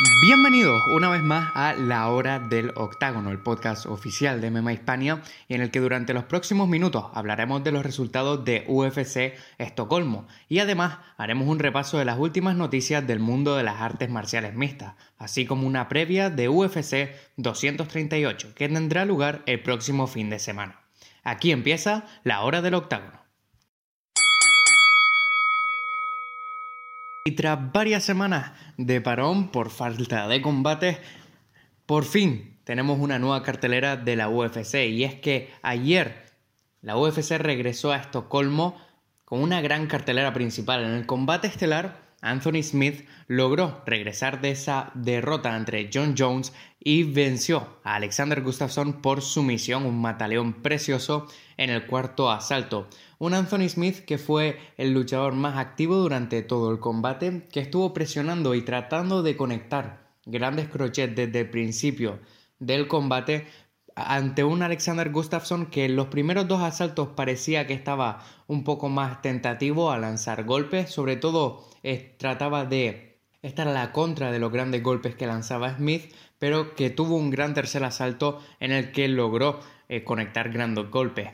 Bienvenidos una vez más a La Hora del Octágono, el podcast oficial de MMA Hispania, en el que durante los próximos minutos hablaremos de los resultados de UFC Estocolmo y además haremos un repaso de las últimas noticias del mundo de las artes marciales mixtas, así como una previa de UFC 238 que tendrá lugar el próximo fin de semana. Aquí empieza La Hora del Octágono. Y tras varias semanas de parón por falta de combates, por fin tenemos una nueva cartelera de la UFC. Y es que ayer la UFC regresó a Estocolmo con una gran cartelera principal. En el combate estelar, Anthony Smith logró regresar de esa derrota entre John Jones y venció a Alexander Gustafsson por sumisión, un mataleón precioso en el cuarto asalto. Un Anthony Smith que fue el luchador más activo durante todo el combate, que estuvo presionando y tratando de conectar grandes crochets desde el principio del combate ante un Alexander Gustafsson que en los primeros dos asaltos parecía que estaba un poco más tentativo a lanzar golpes, sobre todo trataba de estar a la contra de los grandes golpes que lanzaba Smith, pero que tuvo un gran tercer asalto en el que logró eh, conectar grandes golpes.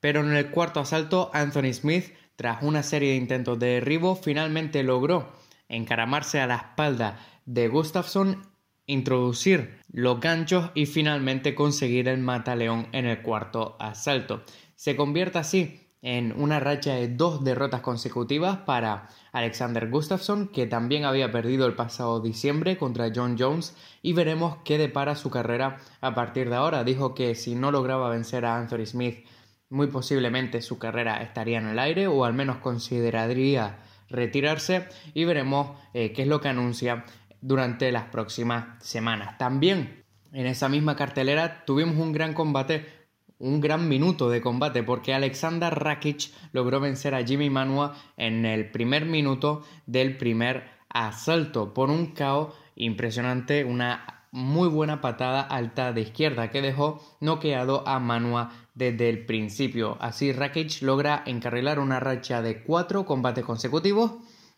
Pero en el cuarto asalto, Anthony Smith, tras una serie de intentos de derribo, finalmente logró encaramarse a la espalda de Gustafsson, introducir los ganchos y finalmente conseguir el mataleón en el cuarto asalto. Se convierte así en una racha de dos derrotas consecutivas para Alexander Gustafsson, que también había perdido el pasado diciembre contra John Jones, y veremos qué depara su carrera a partir de ahora. Dijo que si no lograba vencer a Anthony Smith, muy posiblemente su carrera estaría en el aire o al menos consideraría retirarse y veremos eh, qué es lo que anuncia durante las próximas semanas. También en esa misma cartelera tuvimos un gran combate un gran minuto de combate porque Alexander Rakic logró vencer a Jimmy Manua en el primer minuto del primer asalto por un KO impresionante, una muy buena patada alta de izquierda que dejó noqueado a Manua desde el principio. Así Rakic logra encarrilar una racha de cuatro combates consecutivos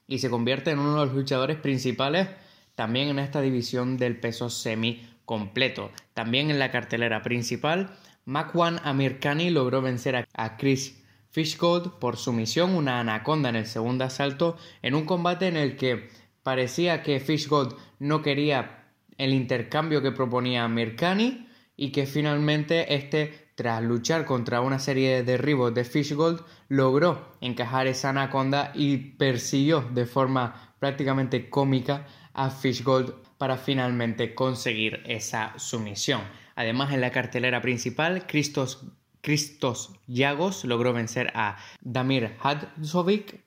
y se convierte en uno de los luchadores principales también en esta división del peso semi completo. También en la cartelera principal Makwan Amirkani logró vencer a Chris Fishgold por sumisión, una anaconda en el segundo asalto, en un combate en el que parecía que Fishgold no quería el intercambio que proponía Amirkani y que finalmente este, tras luchar contra una serie de derribos de Fishgold, logró encajar esa anaconda y persiguió de forma prácticamente cómica a Fishgold para finalmente conseguir esa sumisión. Además, en la cartelera principal, Christos, Christos Yagos logró vencer a Damir Hadzovic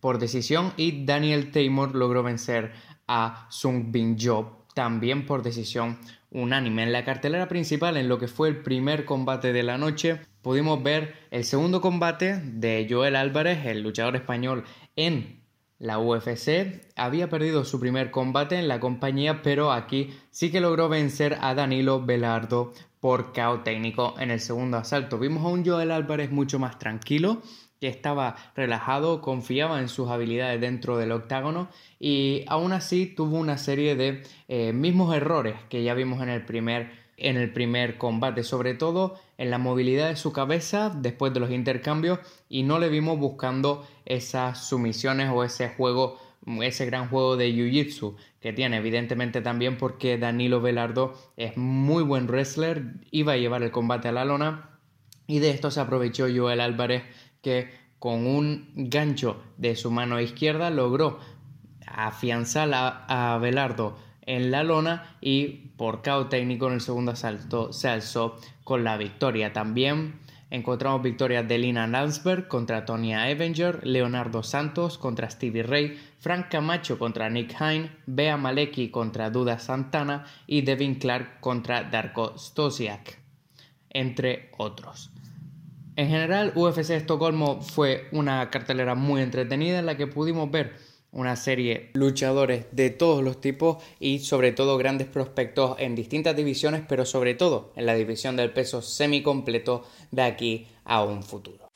por decisión y Daniel Taymor logró vencer a Sung Bin Jo también por decisión unánime. En la cartelera principal, en lo que fue el primer combate de la noche, pudimos ver el segundo combate de Joel Álvarez, el luchador español, en la UFC había perdido su primer combate en la compañía, pero aquí sí que logró vencer a Danilo Velardo por KO técnico en el segundo asalto. Vimos a un Joel Álvarez mucho más tranquilo, que estaba relajado, confiaba en sus habilidades dentro del octágono y aún así tuvo una serie de eh, mismos errores que ya vimos en el primer en el primer combate, sobre todo en la movilidad de su cabeza después de los intercambios y no le vimos buscando esas sumisiones o ese juego, ese gran juego de Jiu-Jitsu que tiene evidentemente también porque Danilo Velardo es muy buen wrestler, iba a llevar el combate a la lona y de esto se aprovechó Joel Álvarez que con un gancho de su mano izquierda logró afianzar a, a Velardo en la lona y por KO técnico en el segundo asalto se alzó con la victoria. También encontramos victorias de Lina Landsberg contra Tonya Avenger, Leonardo Santos contra Stevie Ray, Frank Camacho contra Nick Hine, Bea Maleki contra Duda Santana y Devin Clark contra Darko Stosiak, entre otros. En general, UFC Estocolmo fue una cartelera muy entretenida en la que pudimos ver una serie luchadores de todos los tipos y sobre todo grandes prospectos en distintas divisiones, pero sobre todo en la división del peso semicompleto de aquí a un futuro.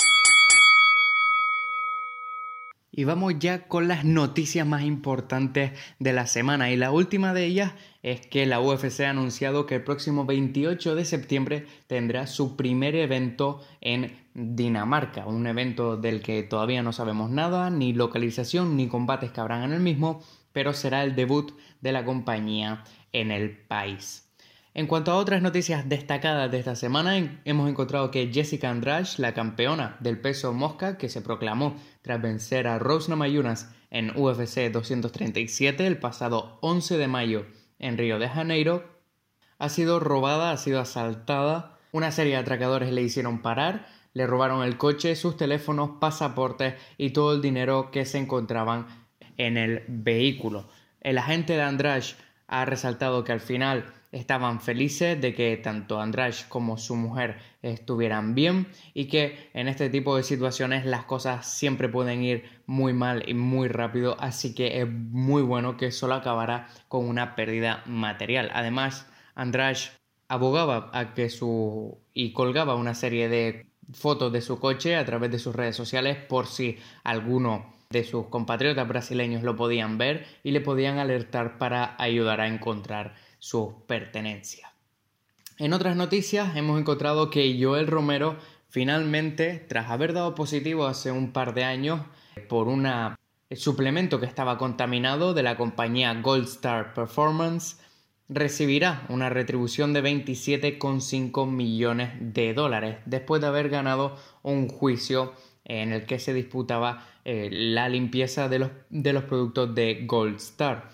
Y vamos ya con las noticias más importantes de la semana. Y la última de ellas es que la UFC ha anunciado que el próximo 28 de septiembre tendrá su primer evento en Dinamarca. Un evento del que todavía no sabemos nada, ni localización, ni combates que habrán en el mismo, pero será el debut de la compañía en el país. En cuanto a otras noticias destacadas de esta semana, hemos encontrado que Jessica Andrade, la campeona del peso mosca que se proclamó tras vencer a Rose Namajunas en UFC 237 el pasado 11 de mayo en Río de Janeiro, ha sido robada, ha sido asaltada. Una serie de atracadores le hicieron parar, le robaron el coche, sus teléfonos, pasaportes y todo el dinero que se encontraban en el vehículo. El agente de Andrade ha resaltado que al final estaban felices de que tanto Andrade como su mujer estuvieran bien y que en este tipo de situaciones las cosas siempre pueden ir muy mal y muy rápido, así que es muy bueno que solo acabara con una pérdida material. Además, Andrade abogaba a que su y colgaba una serie de fotos de su coche a través de sus redes sociales por si alguno de sus compatriotas brasileños lo podían ver y le podían alertar para ayudar a encontrar sus pertenencias. En otras noticias hemos encontrado que Joel Romero finalmente, tras haber dado positivo hace un par de años por un suplemento que estaba contaminado de la compañía Gold Star Performance, recibirá una retribución de 27,5 millones de dólares después de haber ganado un juicio en el que se disputaba eh, la limpieza de los, de los productos de Gold Star.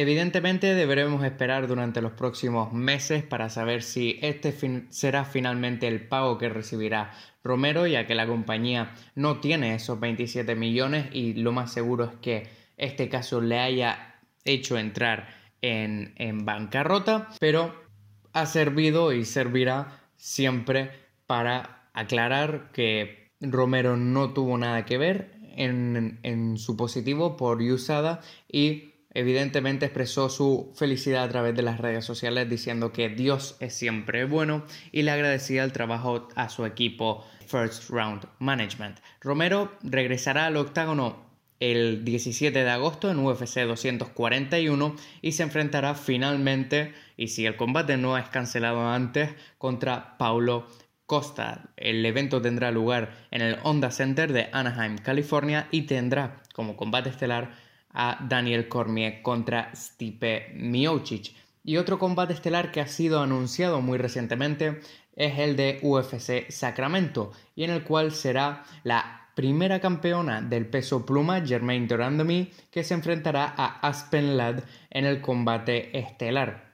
Evidentemente deberemos esperar durante los próximos meses para saber si este será finalmente el pago que recibirá Romero, ya que la compañía no tiene esos 27 millones y lo más seguro es que este caso le haya hecho entrar en, en bancarrota, pero ha servido y servirá siempre para aclarar que Romero no tuvo nada que ver en, en su positivo por USADA y evidentemente expresó su felicidad a través de las redes sociales diciendo que Dios es siempre bueno y le agradecía el trabajo a su equipo First Round Management. Romero regresará al octágono el 17 de agosto en UFC 241 y se enfrentará finalmente, y si el combate no es cancelado antes, contra Paulo Costa. El evento tendrá lugar en el Honda Center de Anaheim, California y tendrá como combate estelar a Daniel Cormier contra Stipe Miocic. Y otro combate estelar que ha sido anunciado muy recientemente es el de UFC Sacramento, y en el cual será la primera campeona del peso pluma, Germaine Durandamy, que se enfrentará a Aspen Ladd en el combate estelar.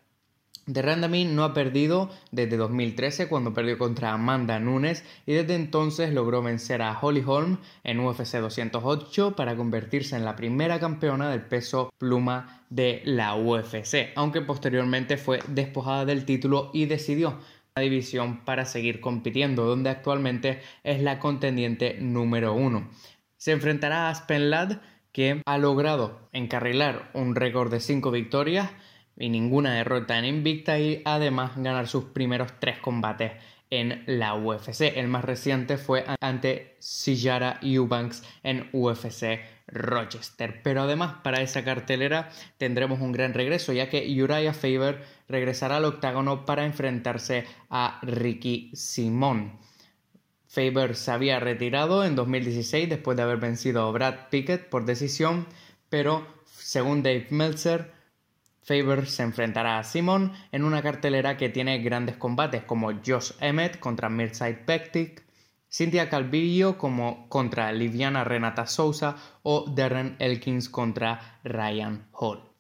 De Randami no ha perdido desde 2013 cuando perdió contra Amanda Nunes y desde entonces logró vencer a Holly Holm en UFC 208 para convertirse en la primera campeona del peso pluma de la UFC, aunque posteriormente fue despojada del título y decidió la división para seguir compitiendo, donde actualmente es la contendiente número uno. Se enfrentará a Aspen Ladd, que ha logrado encarrilar un récord de 5 victorias y ninguna derrota en Invicta y además ganar sus primeros tres combates en la UFC. El más reciente fue ante Sijara Eubanks en UFC Rochester. Pero además para esa cartelera tendremos un gran regreso ya que Uriah Faber regresará al octágono para enfrentarse a Ricky Simón. Faber se había retirado en 2016 después de haber vencido a Brad Pickett por decisión, pero según Dave Meltzer, Faber se enfrentará a Simon en una cartelera que tiene grandes combates como Josh Emmett contra Mirsad Bektik, Cynthia Calvillo como contra Liviana Renata Sousa o Darren Elkins contra Ryan Hall.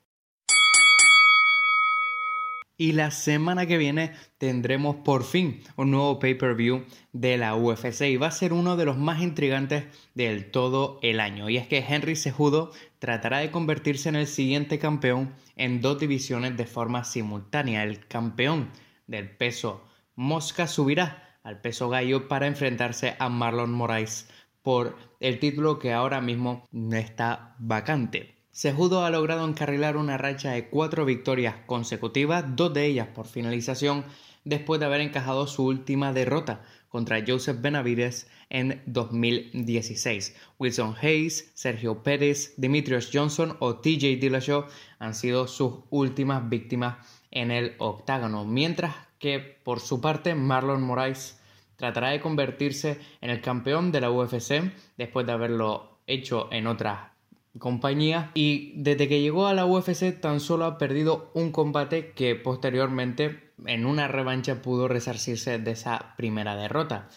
Y la semana que viene tendremos por fin un nuevo pay-per-view de la UFC y va a ser uno de los más intrigantes del todo el año. Y es que Henry Sejudo tratará de convertirse en el siguiente campeón en dos divisiones de forma simultánea. El campeón del peso mosca subirá al peso gallo para enfrentarse a Marlon Moraes por el título que ahora mismo está vacante. Sejudo ha logrado encarrilar una racha de cuatro victorias consecutivas, dos de ellas por finalización, después de haber encajado su última derrota contra Joseph Benavides en 2016. Wilson Hayes, Sergio Pérez, Dimitrios Johnson o TJ Dillashaw han sido sus últimas víctimas en el octágono, mientras que por su parte Marlon Moraes tratará de convertirse en el campeón de la UFC después de haberlo hecho en otras compañías y desde que llegó a la UFC tan solo ha perdido un combate que posteriormente en una revancha pudo resarcirse de esa primera derrota.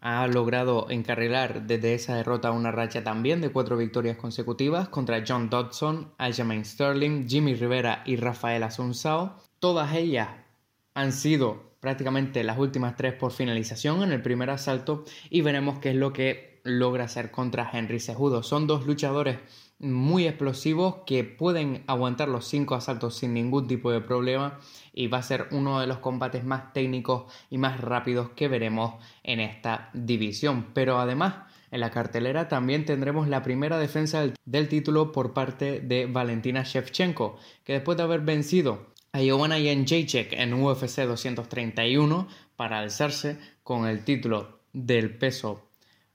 Ha logrado encarrilar desde esa derrota una racha también de cuatro victorias consecutivas contra John Dodson, Aljamain Sterling, Jimmy Rivera y Rafael Asunsao. Todas ellas han sido prácticamente las últimas tres por finalización en el primer asalto y veremos qué es lo que logra hacer contra Henry Sejudo. Son dos luchadores muy explosivos que pueden aguantar los cinco asaltos sin ningún tipo de problema y va a ser uno de los combates más técnicos y más rápidos que veremos en esta división. Pero además en la cartelera también tendremos la primera defensa del, título por parte de Valentina Shevchenko, que después de haber vencido a Joanna Jędrzejczyk en UFC 231 para alzarse con el título del peso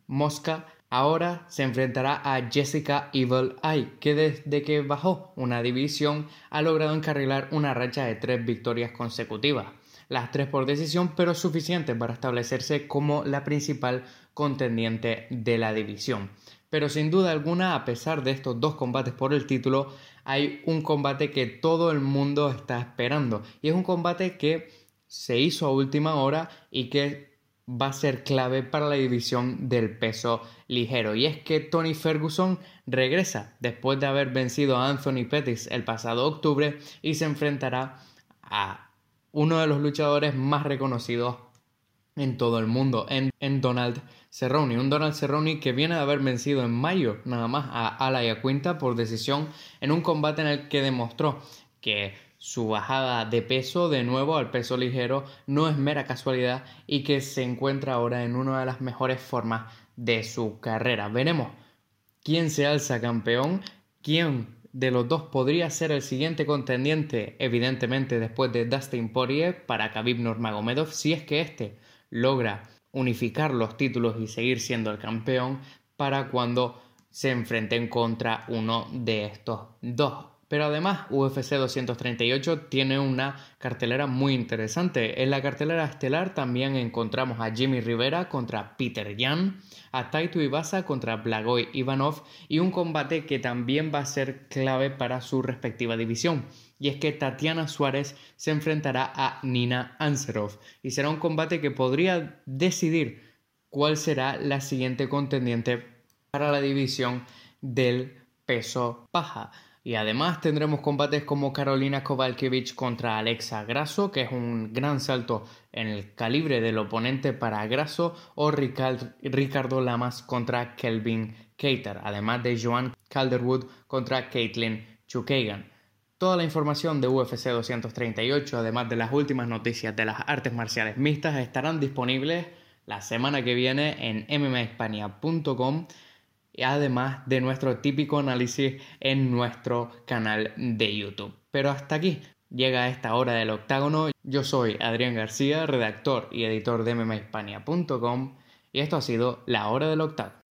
mosca, ahora se enfrentará a Jessica Evil Eye, que desde que bajó una división ha logrado encarrilar una racha de tres victorias consecutivas. Las tres por decisión, pero suficientes para establecerse como la principal contendiente de la división. Pero sin duda alguna, a pesar de estos dos combates por el título, hay un combate que todo el mundo está esperando. Y es un combate que se hizo a última hora y que va a ser clave para la división del peso ligero. Y es que Tony Ferguson regresa después de haber vencido a Anthony Pettis el pasado octubre y se enfrentará a uno de los luchadores más reconocidos en todo el mundo, en, Donald Cerrone. Un Donald Cerrone que viene de haber vencido en mayo nada más a Alaya Quinta por decisión en un combate en el que demostró que su bajada de peso de nuevo al peso ligero no es mera casualidad y que se encuentra ahora en una de las mejores formas de su carrera. Veremos quién se alza campeón, quién de los dos podría ser el siguiente contendiente, evidentemente después de Dustin Poirier para Khabib Nurmagomedov, si es que este logra unificar los títulos y seguir siendo el campeón para cuando se enfrenten contra uno de estos dos. Pero además UFC 238 tiene una cartelera muy interesante. En la cartelera estelar también encontramos a Jimmy Rivera contra Peter Yan, a Taito Ibasa contra Blagoy Ivanov y un combate que también va a ser clave para su respectiva división. Y es que Tatiana Suárez se enfrentará a Nina Anserov y será un combate que podría decidir cuál será la siguiente contendiente para la división del peso paja. Y además tendremos combates como Carolina Kovalkiewicz contra Alexa Grasso, que es un gran salto en el calibre del oponente para Grasso, o Ricardo Lamas contra Kelvin Cater, además de Joan Calderwood contra Caitlin Chukagan. Toda la información de UFC 238, además de las últimas noticias de las artes marciales mixtas, estarán disponibles la semana que viene en mmahispania.com además de nuestro típico análisis en nuestro canal de YouTube. Pero hasta aquí llega esta hora del octágono. Yo soy Adrián García, redactor y editor de MMHispania.com y esto ha sido la hora del octágono.